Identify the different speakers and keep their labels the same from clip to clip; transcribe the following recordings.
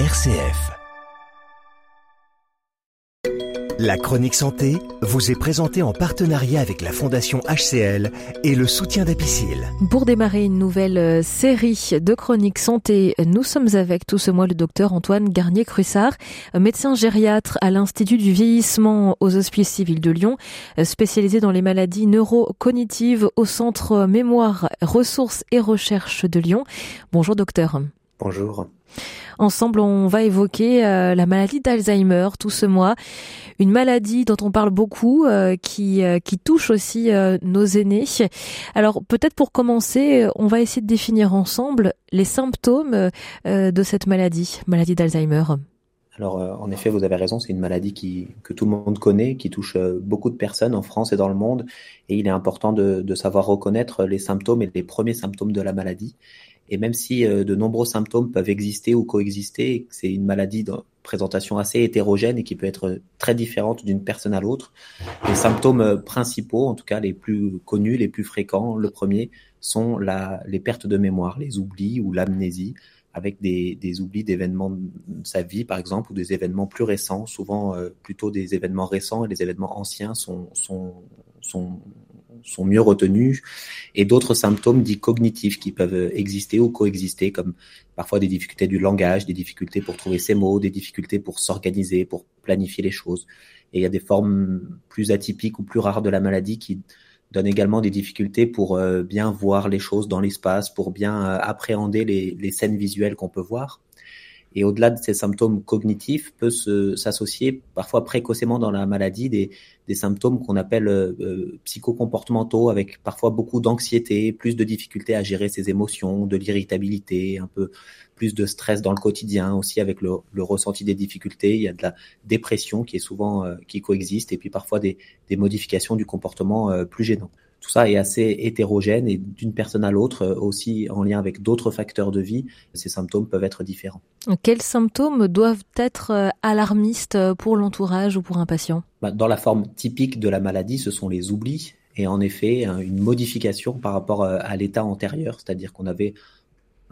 Speaker 1: RCF. La chronique santé vous est présentée en partenariat avec la Fondation HCL et le soutien d'Apicil.
Speaker 2: Pour démarrer une nouvelle euh, série de chroniques santé, nous sommes avec tout ce mois le docteur Antoine Garnier-Crussard, médecin gériatre à l'Institut du vieillissement aux Hospices civils de Lyon, euh, spécialisé dans les maladies neurocognitives au Centre Mémoire, Ressources et Recherche de Lyon. Bonjour docteur.
Speaker 3: Bonjour.
Speaker 2: Ensemble, on va évoquer euh, la maladie d'Alzheimer tout ce mois, une maladie dont on parle beaucoup, euh, qui, euh, qui touche aussi nos aînés. Alors peut-être pour commencer, on va essayer de définir ensemble les symptômes de cette maladie, maladie d'Alzheimer.
Speaker 3: Alors, en effet, vous avez raison, c'est une maladie que tout le monde connaît, qui touche beaucoup de personnes en France et dans le monde. Et il est important de savoir reconnaître les symptômes et les premiers symptômes de la maladie. Et même si euh, de nombreux symptômes peuvent exister ou coexister, c'est une maladie de présentation assez hétérogène et qui peut être très différente d'une personne à l'autre, les symptômes euh, principaux, en tout cas les plus connus, les plus fréquents, le premier, sont la, les pertes de mémoire, les oublis ou l'amnésie, avec des, des oublis d'événements de sa vie, par exemple, ou des événements plus récents, souvent euh, plutôt des événements récents et les événements anciens sont, sont, sont sont mieux retenus, et d'autres symptômes dits cognitifs qui peuvent exister ou coexister, comme parfois des difficultés du langage, des difficultés pour trouver ses mots, des difficultés pour s'organiser, pour planifier les choses. Et il y a des formes plus atypiques ou plus rares de la maladie qui donnent également des difficultés pour euh, bien voir les choses dans l'espace, pour bien euh, appréhender les, les scènes visuelles qu'on peut voir. Et au-delà de ces symptômes cognitifs, peut s'associer parfois précocement dans la maladie des, des symptômes qu'on appelle euh, euh, psychocomportementaux, avec parfois beaucoup d'anxiété, plus de difficultés à gérer ses émotions, de l'irritabilité, un peu plus de stress dans le quotidien, aussi avec le, le, ressenti des difficultés. Il y a de la dépression qui est souvent euh, qui coexiste, et puis parfois des, des modifications du comportement euh, plus gênants. Tout ça est assez hétérogène et d'une personne à l'autre, euh, aussi en lien avec d'autres facteurs de vie, ces symptômes peuvent être différents.
Speaker 2: Quels symptômes doivent être euh, alarmistes pour l'entourage ou pour un patient?
Speaker 3: Bah, Dans la forme typique de la maladie, ce sont les oublis et en effet une modification par rapport euh, à l'état antérieur, c'est-à-dire qu'on avait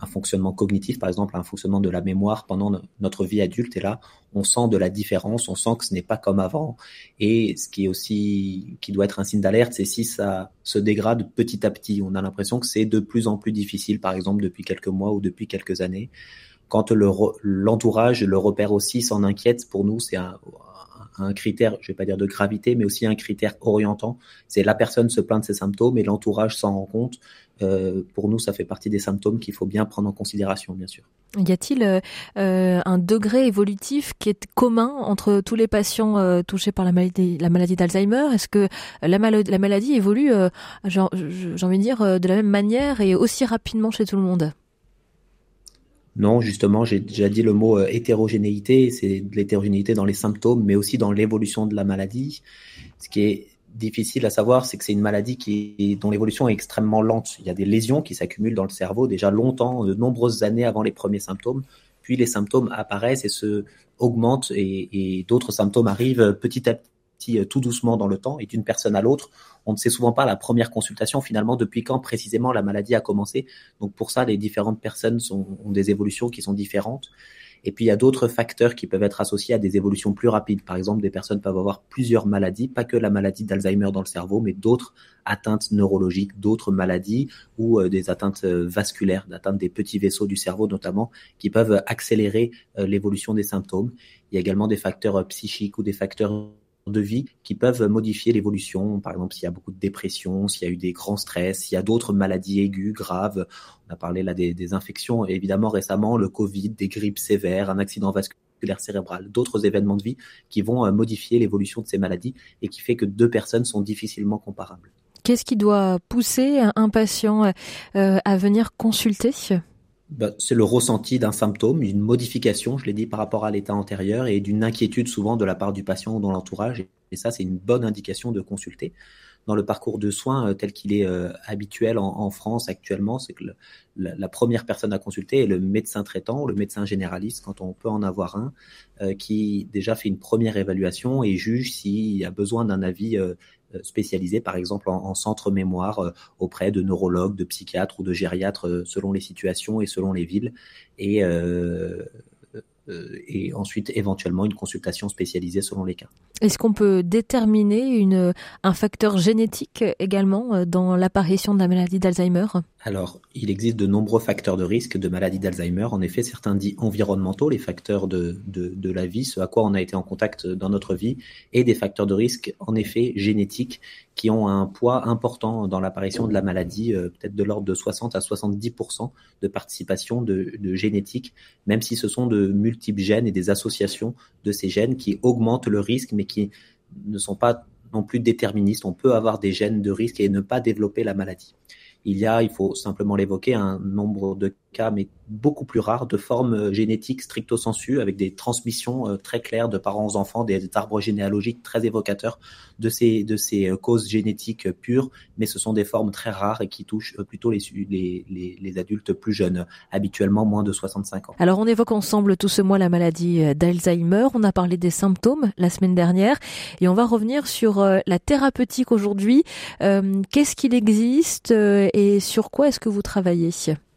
Speaker 3: un fonctionnement cognitif, par exemple un fonctionnement de la mémoire pendant notre vie adulte. Et là, on sent de la différence, on sent que ce n'est pas comme avant. Et ce qui est aussi, qui doit être un signe d'alerte, c'est si ça se dégrade petit à petit. On a l'impression que c'est de plus en plus difficile, par exemple depuis quelques mois ou depuis quelques années. Quand l'entourage le repère aussi, s'en inquiète, pour nous, c'est un, un critère, je vais pas dire de gravité, mais aussi un critère orientant. C'est la personne se plaint de ses symptômes et l'entourage s'en rend compte. Euh, pour nous, ça fait partie des symptômes qu'il faut bien prendre en considération, bien sûr.
Speaker 2: Y a-t-il euh, euh, un degré évolutif qui est commun entre tous les patients touchés par la maladie, la maladie d'Alzheimer? Est-ce que la, la, maladie évolue, j'ai envie de dire, de la même manière et aussi rapidement chez tout le monde?
Speaker 3: Non, justement, j'ai déjà dit le mot euh, hétérogénéité, c'est de l'hétérogénéité dans les symptômes, mais aussi dans l'évolution de la maladie. Ce qui est difficile à savoir, c'est que c'est une maladie dont l'évolution est extrêmement lente. Il y a des lésions qui s'accumulent dans le cerveau déjà longtemps, de nombreuses années avant les premiers symptômes. Puis les symptômes apparaissent et se augmentent et d'autres symptômes arrivent petit à petit, euh, tout doucement dans le temps et d'une personne à l'autre on ne sait souvent pas la première consultation finalement depuis quand précisément la maladie a commencé. Donc pour ça, les différentes personnes ont des évolutions qui sont différentes. Et puis il y a d'autres facteurs qui peuvent être associés à des évolutions plus rapides. Par exemple, des personnes peuvent avoir plusieurs maladies, pas que la maladie d'Alzheimer dans le cerveau, mais d'autres atteintes neurologiques, d'autres maladies ou euh, des atteintes euh, vasculaires, d'atteintes des petits vaisseaux du cerveau notamment, qui peuvent accélérer l'évolution des symptômes. Il y a également des facteurs psychiques ou des facteurs de vie qui peuvent modifier l'évolution. Par exemple, s'il y a beaucoup de dépression, s'il y a eu des grands stress, s'il y a d'autres maladies aiguës, graves. On a parlé là des, des infections, évidemment récemment, le Covid, des grippes sévères, un accident vasculaire cérébral, d'autres événements de vie qui vont euh, modifier l'évolution de ces maladies et qui fait que deux personnes sont difficilement comparables.
Speaker 2: Qu'est-ce qui doit pousser un patient euh, à venir consulter?
Speaker 3: Bah, c'est le ressenti d'un symptôme, une modification, je l'ai dit, par rapport à l'état antérieur et d'une inquiétude souvent de la part du patient ou dans l'entourage. Et ça, c'est une bonne indication de consulter. Dans le parcours de soins euh, tel qu'il est euh, habituel en, France actuellement, c'est que la, première personne à consulter est le médecin traitant ou le médecin généraliste, quand on peut en avoir un, euh, qui déjà fait une première évaluation et juge s'il y a besoin d'un avis euh, spécialisé, par exemple en, en centre mémoire, euh, auprès de neurologues, de psychiatres ou de gériatres, selon les situations et selon les villes. Et et ensuite éventuellement une consultation spécialisée selon les cas.
Speaker 2: Est-ce qu'on peut déterminer une, un facteur génétique également dans l'apparition de la maladie d'Alzheimer?
Speaker 3: Alors, il existe de nombreux facteurs de risque de maladie d'Alzheimer. En effet, certains dits environnementaux, les facteurs de, de, de, la vie, ce à quoi on a été en contact dans notre vie, et des facteurs de risque, en effet, génétiques, qui ont un poids important dans l'apparition de la maladie, euh, peut-être de l'ordre de 60 à 70% de participation de, de génétique, même si ce sont de multiples gènes et des associations de ces gènes qui augmentent le risque, mais qui ne sont pas non plus déterministes. On peut avoir des gènes de risque et ne pas développer la maladie. Il y a, il faut simplement l'évoquer, un nombre de cas, mais beaucoup plus rares, de formes euh, génétiques stricto sensu, avec des transmissions euh, très claires de parents aux enfants, des arbres généalogiques très évocateurs de ces, de ces euh, causes génétiques pures, mais ce sont des formes très rares et qui touchent plutôt les, les, les, adultes plus jeunes, habituellement moins de 65 ans.
Speaker 2: Alors on évoque ensemble tout ce mois la maladie d'Alzheimer, on a parlé des symptômes la semaine dernière, et on va revenir sur la thérapeutique aujourd'hui. Qu'est-ce qu'il existe et sur quoi est-ce que vous travaillez?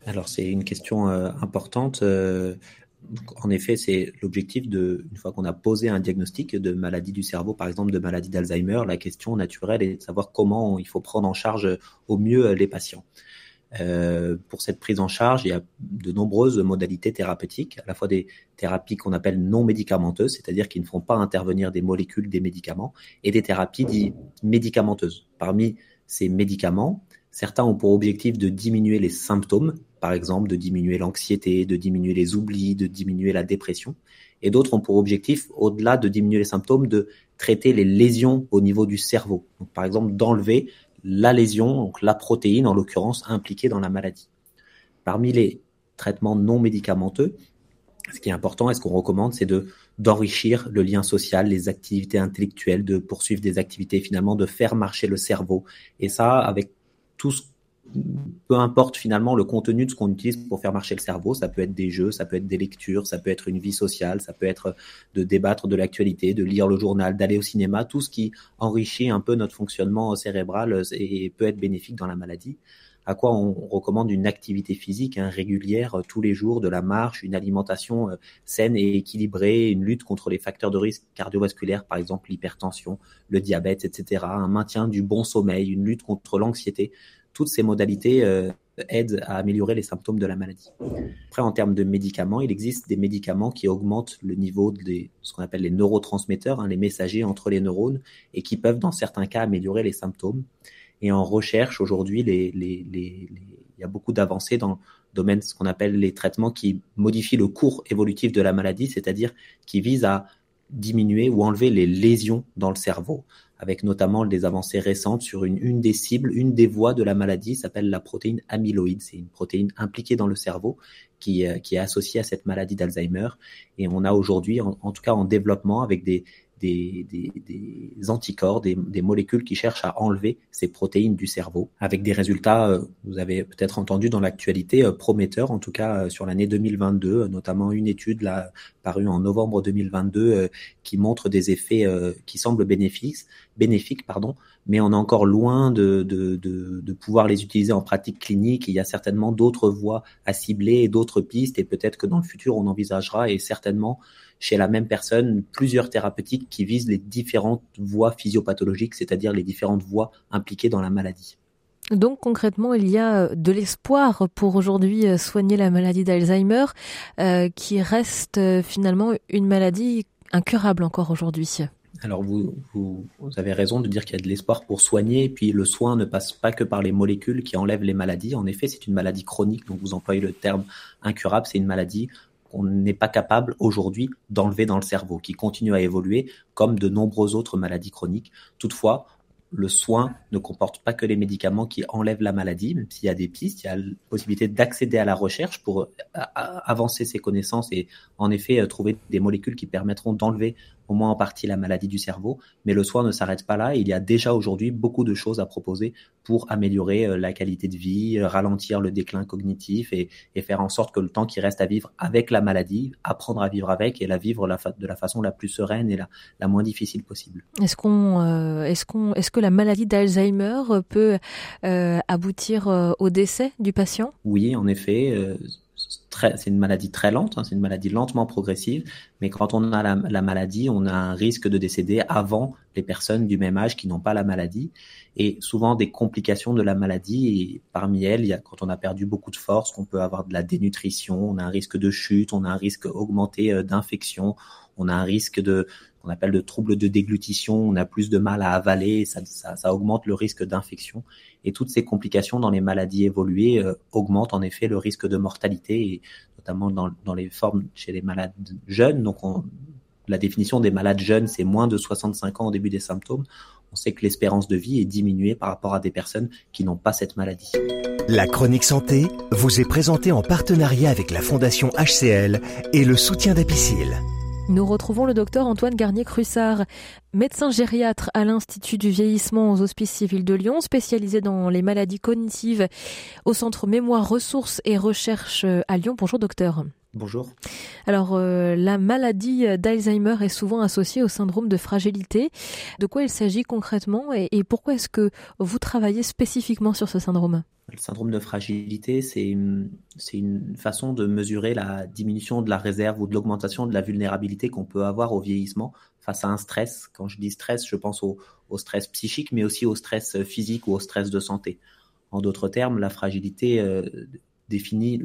Speaker 3: Alors c'est une question euh, importante. Euh, en effet, c'est l'objectif de, une fois qu'on a posé un diagnostic de maladie du cerveau, par exemple de maladie d'Alzheimer, la question naturelle est de savoir comment il faut prendre en charge au mieux les patients. Euh, pour cette prise en charge, il y a de nombreuses modalités thérapeutiques, à la fois des thérapies qu'on appelle non médicamenteuses, c'est-à-dire qui ne font pas intervenir des molécules, des médicaments, et des thérapies dites médicamenteuses. Parmi ces médicaments, certains ont pour objectif de diminuer les symptômes, par exemple de diminuer l'anxiété, de diminuer les oublis, de diminuer la dépression. Et d'autres ont pour objectif, au-delà de diminuer les symptômes, de traiter les lésions au niveau du cerveau. Donc, par exemple, d'enlever la lésion, donc la protéine en l'occurrence impliquée dans la maladie. Parmi les traitements non médicamenteux, ce qui est important et ce qu'on recommande, c'est de d'enrichir le lien social, les activités intellectuelles, de poursuivre des activités finalement, de faire marcher le cerveau. Et ça, avec tout ce peu importe finalement le contenu de ce qu'on utilise pour faire marcher le cerveau, ça peut être des jeux, ça peut être des lectures, ça peut être une vie sociale, ça peut être de débattre de l'actualité, de lire le journal, d'aller au cinéma, tout ce qui enrichit un peu notre fonctionnement cérébral et peut être bénéfique dans la maladie. À quoi on recommande une activité physique hein, régulière euh, tous les jours, de la marche, une alimentation euh, saine et équilibrée, une lutte contre les facteurs de risque cardiovasculaires, par exemple l'hypertension, le diabète, etc., un maintien du bon sommeil, une lutte contre l'anxiété toutes ces modalités euh, aident à améliorer les symptômes de la maladie. Après, en termes de médicaments, il existe des médicaments qui augmentent le niveau de ce qu'on appelle les neurotransmetteurs, hein, les messagers entre les neurones, et qui peuvent, dans certains cas, améliorer les symptômes. Et en recherche, aujourd'hui, il y a beaucoup d'avancées dans le domaine ce qu'on appelle les traitements qui modifient le cours évolutif de la maladie, c'est-à-dire qui visent à diminuer ou enlever les lésions dans le cerveau, avec notamment des avancées récentes sur une, une des cibles, une des voies de la maladie s'appelle la protéine amyloïde. C'est une protéine impliquée dans le cerveau qui, euh, qui est associée à cette maladie d'Alzheimer. Et on a aujourd'hui, en, tout cas en développement, avec des, des, des, des anticorps, des, des, molécules qui cherchent à enlever ces protéines du cerveau, avec des résultats, euh, vous avez peut-être entendu dans l'actualité, euh, prometteurs, en tout cas euh, sur l'année 2022, notamment une étude là, parue en novembre 2022 qui montre des effets qui semblent bénéfiques, bénéfiques pardon, mais on est encore loin de, de, de, de pouvoir les utiliser en pratique clinique. Il y a certainement d'autres voies à cibler et d'autres pistes, et peut-être que dans le futur, on envisagera, et certainement chez la même personne, plusieurs thérapeutiques qui visent les différentes voies physiopathologiques, c'est-à-dire les différentes voies impliquées dans la maladie.
Speaker 2: Donc concrètement, il y a de l'espoir pour aujourd'hui euh, soigner la maladie d'Alzheimer, euh, qui reste euh, finalement une maladie incurable encore aujourd'hui.
Speaker 3: Alors vous, vous, avez raison de dire qu'il y a de l'espoir pour soigner, et puis le soin ne passe pas que par les molécules qui enlèvent les maladies. En effet, c'est une maladie chronique, donc vous employez le terme incurable, c'est une maladie qu'on n'est pas capable aujourd'hui d'enlever dans le cerveau, qui continue à évoluer comme de nombreuses autres maladies chroniques. Toutefois, le soin ne comporte pas que les médicaments qui enlèvent la maladie, même s'il y a des pistes, il y a la possibilité d'accéder à la recherche pour euh, avancer ses connaissances et en effet euh, trouver des molécules qui permettront d'enlever au moins en partie la maladie du cerveau. Mais le soin ne s'arrête pas là. Il y a déjà aujourd'hui beaucoup de choses à proposer pour améliorer euh, la qualité de vie, ralentir le déclin cognitif et, faire en sorte que le temps qui reste à vivre avec la maladie, apprendre à vivre avec et la vivre de la façon la plus sereine et la, la moins difficile possible.
Speaker 2: Est-ce qu'on, euh, est-ce qu'on, est-ce que la maladie d'Alzheimer peut euh, aboutir au décès du patient?
Speaker 3: Oui, en effet c'est une maladie très lente, hein, c'est une maladie lentement progressive, mais quand on a la, la, maladie, on a un risque de décéder avant les personnes du même âge qui n'ont pas la maladie, et souvent des complications de la maladie. Et parmi elles, il y a quand on a perdu beaucoup de force, qu'on peut avoir de la dénutrition, on a un risque de chute, on a un risque augmenté euh, d'infection, on a un risque de qu'on appelle de troubles de déglutition, on a plus de mal à avaler, ça, augmente le risque d'infection. Et toutes ces complications dans les maladies évoluées euh, augmentent en effet le risque de mortalité, et notamment dans, les formes chez les malades jeunes. Donc on, la définition des malades jeunes, c'est moins de 65 ans au début des symptômes. On sait que l'espérance de vie est diminuée par rapport à des personnes qui n'ont pas cette maladie.
Speaker 1: La chronique santé vous est présentée en partenariat avec la Fondation HCL et le soutien d'Apicil.
Speaker 2: Nous retrouvons le docteur Antoine Garnier-Crussard, médecin gériatre à l'Institut du vieillissement aux Hospices civils de Lyon, spécialisé dans les maladies cognitives au Centre Mémoire, Ressources et Recherche à Lyon. Bonjour docteur.
Speaker 3: Bonjour.
Speaker 2: Alors, euh, la maladie d'Alzheimer est souvent associée au syndrome de fragilité. De quoi il s'agit concrètement et, et pourquoi est-ce que vous travaillez spécifiquement sur ce syndrome?
Speaker 3: Le syndrome de fragilité, c'est une, une façon de mesurer la diminution de la réserve ou de l'augmentation de la vulnérabilité qu'on peut avoir au vieillissement face à un stress. Quand je dis stress, je pense au, au stress psychique, mais aussi au stress physique ou au stress de santé. En d'autres termes, la fragilité euh, définit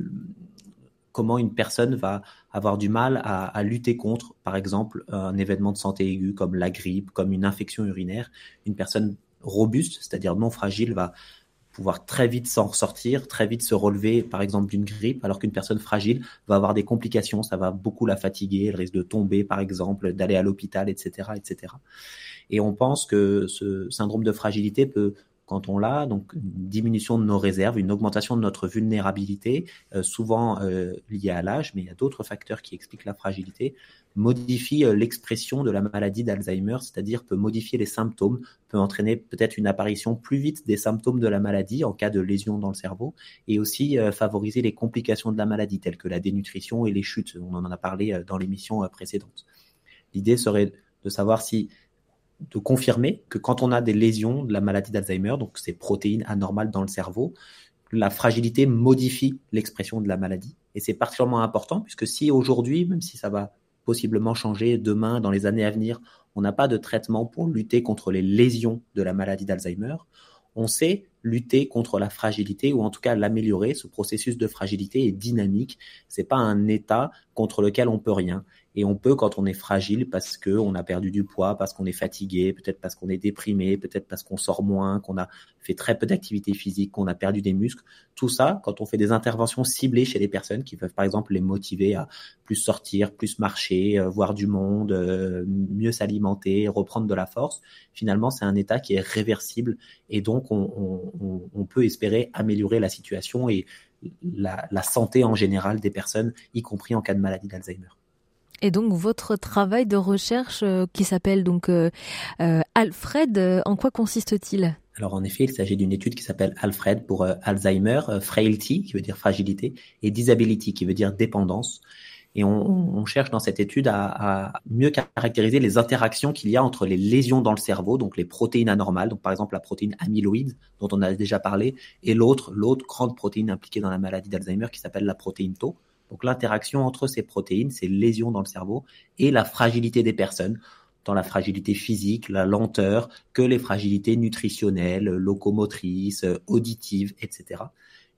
Speaker 3: comment une personne va avoir du mal à, lutter contre, par exemple, un événement de santé aiguë comme la grippe, comme une infection urinaire. Une personne robuste, c'est-à-dire non fragile, va pouvoir très vite s'en ressortir, très vite se relever, par exemple, d'une grippe, alors qu'une personne fragile va avoir des complications, ça va beaucoup la fatiguer, elle risque de tomber, par exemple, d'aller à l'hôpital, etc., etc. Et on pense que ce syndrome de fragilité peut quand on l'a, donc une diminution de nos réserves, une augmentation de notre vulnérabilité, euh, souvent euh, liée à l'âge, mais il y a d'autres facteurs qui expliquent la fragilité, modifie euh, l'expression de la maladie d'Alzheimer, c'est-à-dire peut modifier les symptômes, peut entraîner peut-être une apparition plus vite des symptômes de la maladie en cas de lésion dans le cerveau, et aussi favoriser les complications de la maladie, telles que la dénutrition et les chutes. On en a parlé dans l'émission précédente. L'idée serait de savoir si de confirmer que quand on a des lésions de la maladie d'Alzheimer, donc ces protéines anormales dans le cerveau, la fragilité modifie l'expression de la maladie. Et c'est particulièrement important puisque si aujourd'hui, même si ça va possiblement changer demain, dans les années à venir, on n'a pas de traitement pour lutter contre les lésions de la maladie d'Alzheimer, on sait lutter contre la fragilité ou en tout cas l'améliorer. Ce processus de fragilité est dynamique. C'est pas un état contre lequel on peut rien. Et on peut, quand on est fragile, parce que on a perdu du poids, parce qu'on est fatigué, peut-être parce qu'on est déprimé, peut-être parce qu'on sort moins, qu'on a fait très peu d'activité physique, qu'on a perdu des muscles. Tout ça, quand on fait des interventions ciblées chez les personnes qui peuvent, par exemple, les motiver à plus sortir, plus marcher, euh, voir du monde, euh, mieux s'alimenter, reprendre de la force, finalement, c'est un état qui est réversible et donc on, on, on peut espérer améliorer la situation et la, la santé en général des personnes, y compris en cas de maladie d'Alzheimer.
Speaker 2: Et donc votre travail de recherche euh, qui s'appelle donc euh, euh, Alfred, en quoi consiste-t-il?
Speaker 3: Alors en effet, il s'agit d'une étude qui s'appelle Alfred pour Alzheimer, frailty qui veut dire fragilité et disability qui veut dire dépendance. Et on, cherche dans cette étude à, mieux caractériser les interactions qu'il y a entre les lésions dans le cerveau, donc les protéines anormales, par exemple la protéine amyloïde dont on a déjà parlé, et l'autre, l'autre grande protéine impliquée dans la maladie d'Alzheimer qui s'appelle la protéine tau. Donc l'interaction entre ces protéines, ces lésions dans le cerveau et la fragilité des personnes, dans la fragilité physique, la lenteur, que les fragilités nutritionnelles, locomotrices, auditives, etc.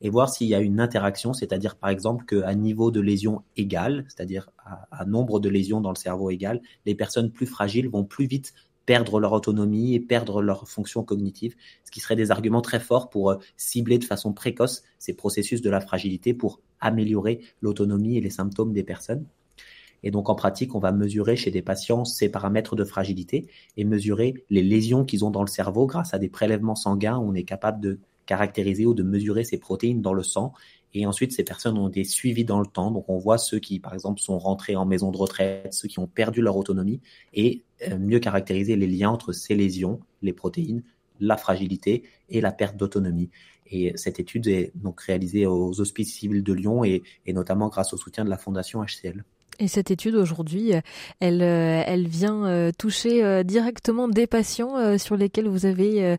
Speaker 3: Et voir s'il y a une interaction, c'est-à-dire par exemple qu'à niveau de lésion égal, c'est-à-dire à, nombre de lésions dans le cerveau égal, les personnes plus fragiles vont plus vite perdre leur autonomie et perdre leur fonction cognitive, ce qui serait des arguments très forts pour cibler de façon précoce ces processus de la fragilité pour améliorer l'autonomie et les symptômes des personnes. Et donc en pratique, on va mesurer chez des patients ces paramètres de fragilité et mesurer les lésions qu'ils ont dans le cerveau grâce à des prélèvements sanguins où on est capable de caractériser ou de mesurer ces protéines dans le sang. Et ensuite, ces personnes ont des suivis dans le temps. Donc on voit ceux qui, par exemple, sont rentrés en maison de retraite, ceux qui ont perdu leur autonomie et mieux caractériser les liens entre ces lésions, les protéines, la fragilité et la perte d'autonomie. Et cette étude est donc réalisée aux Hospices civils de Lyon et, notamment grâce au soutien de la Fondation HCL.
Speaker 2: Et cette étude aujourd'hui, elle, euh, vient euh, toucher euh, directement des patients sur lesquels vous avez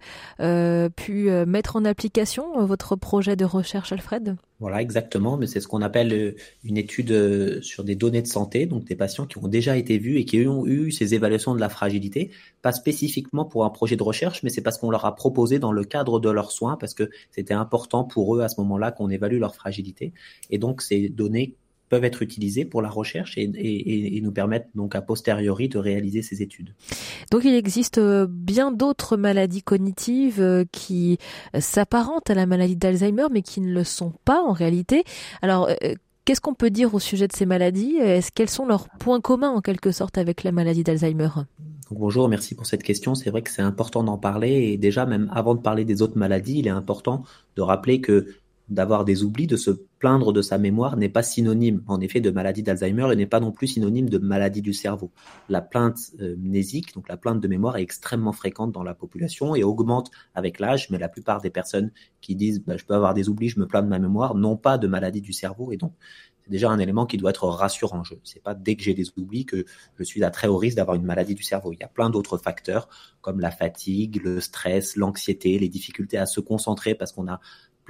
Speaker 2: pu mettre en application votre projet de recherche, Alfred?
Speaker 3: Voilà, exactement. Mais c'est ce qu'on appelle une étude sur des données de santé, donc des patients qui ont déjà été vus et qui ont eu ces évaluations de la fragilité, pas spécifiquement pour un projet de recherche, mais c'est parce qu'on leur a proposé dans le cadre de leurs soins, parce que c'était important pour eux à ce moment-là qu'on évalue leur fragilité. Et donc ces données peuvent être utilisés pour la recherche et, nous permettent donc a posteriori de réaliser ces études.
Speaker 2: Donc il existe euh, bien d'autres maladies cognitives euh, qui s'apparentent à la maladie d'Alzheimer mais qui ne le sont pas en réalité. Alors euh, Qu'est-ce qu'on peut dire au sujet de ces maladies? Est-ce quels sont leurs points communs en quelque sorte avec la maladie d'Alzheimer?
Speaker 3: Bonjour, merci pour cette question. C'est vrai que c'est important d'en parler et déjà même avant de parler des autres maladies, il est important de rappeler que d'avoir des oublis, de se plaindre de sa mémoire n'est pas synonyme, en effet, de maladie d'Alzheimer et n'est pas non plus synonyme de maladie du cerveau. La plainte euh, mnésique, donc la plainte de mémoire, est extrêmement fréquente dans la population et augmente avec l'âge, mais la plupart des personnes qui disent bah, je peux avoir des oublis, je me plains de ma mémoire, n'ont pas de maladie du cerveau et donc c'est déjà un élément qui doit être rassurant. Je c'est pas dès que j'ai des oublis que je suis à très haut risque d'avoir une maladie du cerveau. Il y a plein d'autres facteurs comme la fatigue, le stress, l'anxiété, les difficultés à se concentrer parce qu'on a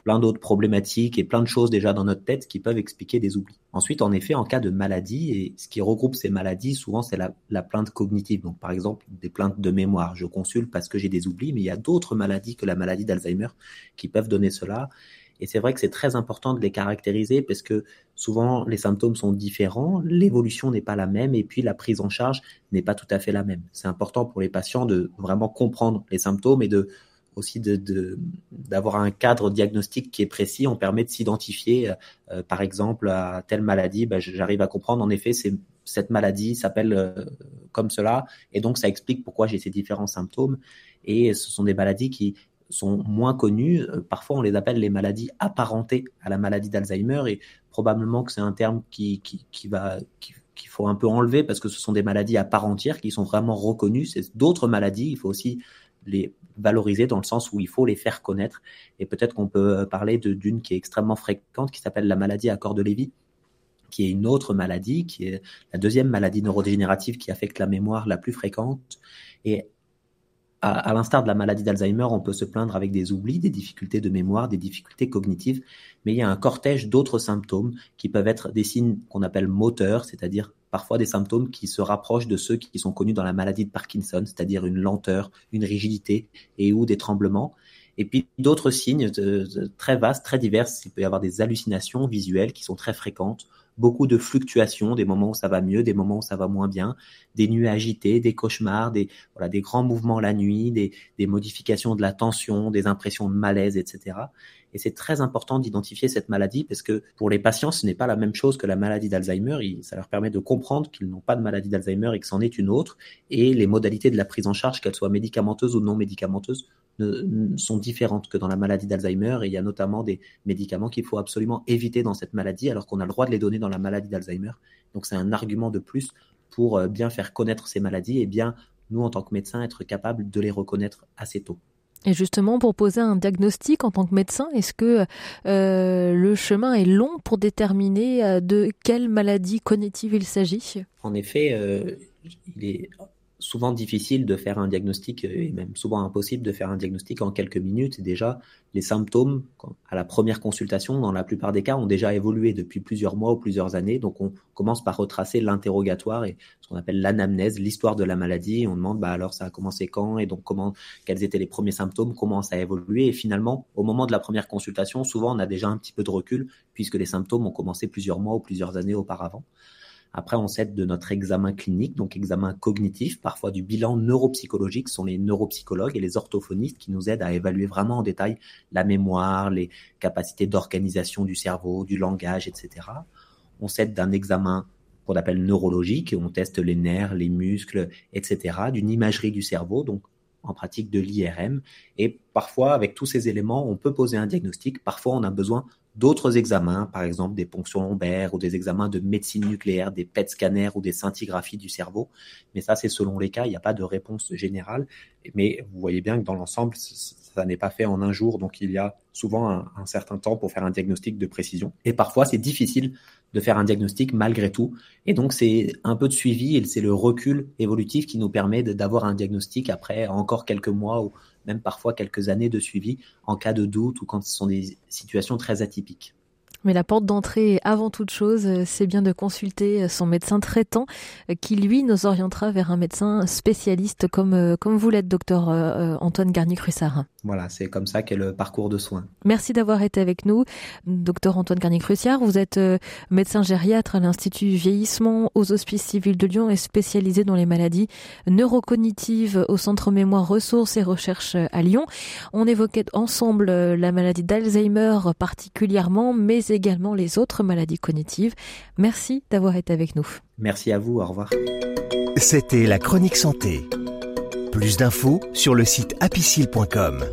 Speaker 3: plein d'autres problématiques et plein de choses déjà dans notre tête qui peuvent expliquer des oublis. Ensuite, en effet, en cas de maladie, et ce qui regroupe ces maladies, souvent, c'est la, plainte cognitive. Donc, par exemple, des plaintes de mémoire. Je consulte parce que j'ai des oublis, mais il y a d'autres maladies que la maladie d'Alzheimer qui peuvent donner cela. Et c'est vrai que c'est très important de les caractériser parce que souvent les symptômes sont différents, l'évolution n'est pas la même et puis la prise en charge n'est pas tout à fait la même. C'est important pour les patients de vraiment comprendre les symptômes et de aussi de d'avoir un cadre diagnostique qui est précis. On permet de s'identifier, euh, par exemple, à telle maladie. Ben, J'arrive à comprendre, en effet, cette maladie s'appelle euh, comme cela, et donc ça explique pourquoi j'ai ces différents symptômes. Et ce sont des maladies qui sont moins connues. Euh, parfois, on les appelle les maladies apparentées à la maladie d'Alzheimer, et probablement que c'est un terme qui, qui, qui va qu'il faut un peu enlever parce que ce sont des maladies à part entière qui sont vraiment reconnues. C'est d'autres maladies. Il faut aussi les valoriser dans le sens où il faut les faire connaître. Et peut-être qu'on peut parler d'une qui est extrêmement fréquente, qui s'appelle la maladie à corps de Lévy, qui est une autre maladie, qui est la deuxième maladie neurodégénérative qui affecte la mémoire la plus fréquente. Et à, l'instar de la maladie d'Alzheimer, on peut se plaindre avec des oublis, des difficultés de mémoire, des difficultés cognitives, mais il y a un cortège d'autres symptômes qui peuvent être des signes qu'on appelle moteurs, c'est-à-dire parfois des symptômes qui se rapprochent de ceux qui sont connus dans la maladie de Parkinson, c'est-à-dire une lenteur, une rigidité et ou des tremblements. Et puis d'autres signes très vastes, très divers. Il peut y avoir des hallucinations visuelles qui sont très fréquentes beaucoup de fluctuations, des moments où ça va mieux, des moments où ça va moins bien, des nuits agitées, des cauchemars, des, voilà, des grands mouvements la nuit, des, des modifications de la tension, des impressions de malaise, etc. Et c'est très important d'identifier cette maladie parce que pour les patients, ce n'est pas la même chose que la maladie d'Alzheimer. Ça leur permet de comprendre qu'ils n'ont pas de maladie d'Alzheimer et que c'en est une autre. Et les modalités de la prise en charge, qu'elles soient médicamenteuses ou non médicamenteuses, sont différentes que dans la maladie d'Alzheimer. Et il y a notamment des médicaments qu'il faut absolument éviter dans cette maladie alors qu'on a le droit de les donner dans la maladie d'Alzheimer. Donc c'est un argument de plus pour euh, bien faire connaître ces maladies et bien nous, en tant que médecins, être capables de les reconnaître assez tôt.
Speaker 2: Et justement, pour poser un diagnostic en tant que médecin, est-ce que euh, le chemin est long pour déterminer euh, de quelle maladie cognitive il s'agit?
Speaker 3: En effet, euh, il est souvent difficile de faire un diagnostic, et même souvent impossible de faire un diagnostic en quelques minutes. déjà, les symptômes, à la première consultation, dans la plupart des cas, ont déjà évolué depuis plusieurs mois ou plusieurs années. Donc, on commence par retracer l'interrogatoire et ce qu'on appelle l'anamnèse, l'histoire de la maladie. On demande, bah, alors, ça a commencé quand et donc comment, quels étaient les premiers symptômes, comment ça a évolué. Et finalement, au moment de la première consultation, souvent, on a déjà un petit peu de recul puisque les symptômes ont commencé plusieurs mois ou plusieurs années auparavant. Après, on s'aide de notre examen clinique, donc examen cognitif, parfois du bilan neuropsychologique, ce sont les neuropsychologues et les orthophonistes qui nous aident à évaluer vraiment en détail la mémoire, les capacités d'organisation du cerveau, du langage, etc. On s'aide d'un examen qu'on appelle neurologique, on teste les nerfs, les muscles, etc., d'une imagerie du cerveau, donc en pratique de l'IRM. Et parfois, avec tous ces éléments, on peut poser un diagnostic. Parfois, on a besoin d'autres examens, par exemple des ponctions lombaires ou des examens de médecine nucléaire, des PET scanners ou des scintigraphies du cerveau. Mais ça, c'est selon les cas, il n'y a pas de réponse générale. Mais vous voyez bien que dans l'ensemble, ça n'est pas fait en un jour, donc il y a souvent un, certain temps pour faire un diagnostic de précision. Et parfois, c'est difficile de faire un diagnostic malgré tout. Et donc, c'est un peu de suivi et c'est le recul évolutif qui nous permet d'avoir un diagnostic après encore quelques mois ou même parfois quelques années de suivi en cas de doute ou quand ce sont des situations très atypiques.
Speaker 2: Mais la porte d'entrée, avant toute chose, c'est bien de consulter son médecin traitant qui, lui, nous orientera vers un médecin spécialiste comme, comme vous l'êtes, docteur Antoine Garnier-Crussard.
Speaker 3: Voilà, c'est comme ça qu'est le parcours de soins.
Speaker 2: Merci d'avoir été avec nous, docteur Antoine Garnier-Crussiard. Vous êtes médecin gériatre à l'Institut Vieillissement aux Hospices Civils de Lyon et spécialisé dans les maladies neurocognitives au Centre Mémoire Ressources et Recherches à Lyon. On évoquait ensemble la maladie d'Alzheimer particulièrement, mais également les autres maladies cognitives. Merci d'avoir été avec nous.
Speaker 3: Merci à vous, au revoir.
Speaker 1: C'était la chronique santé. Plus d'infos sur le site apicile.com.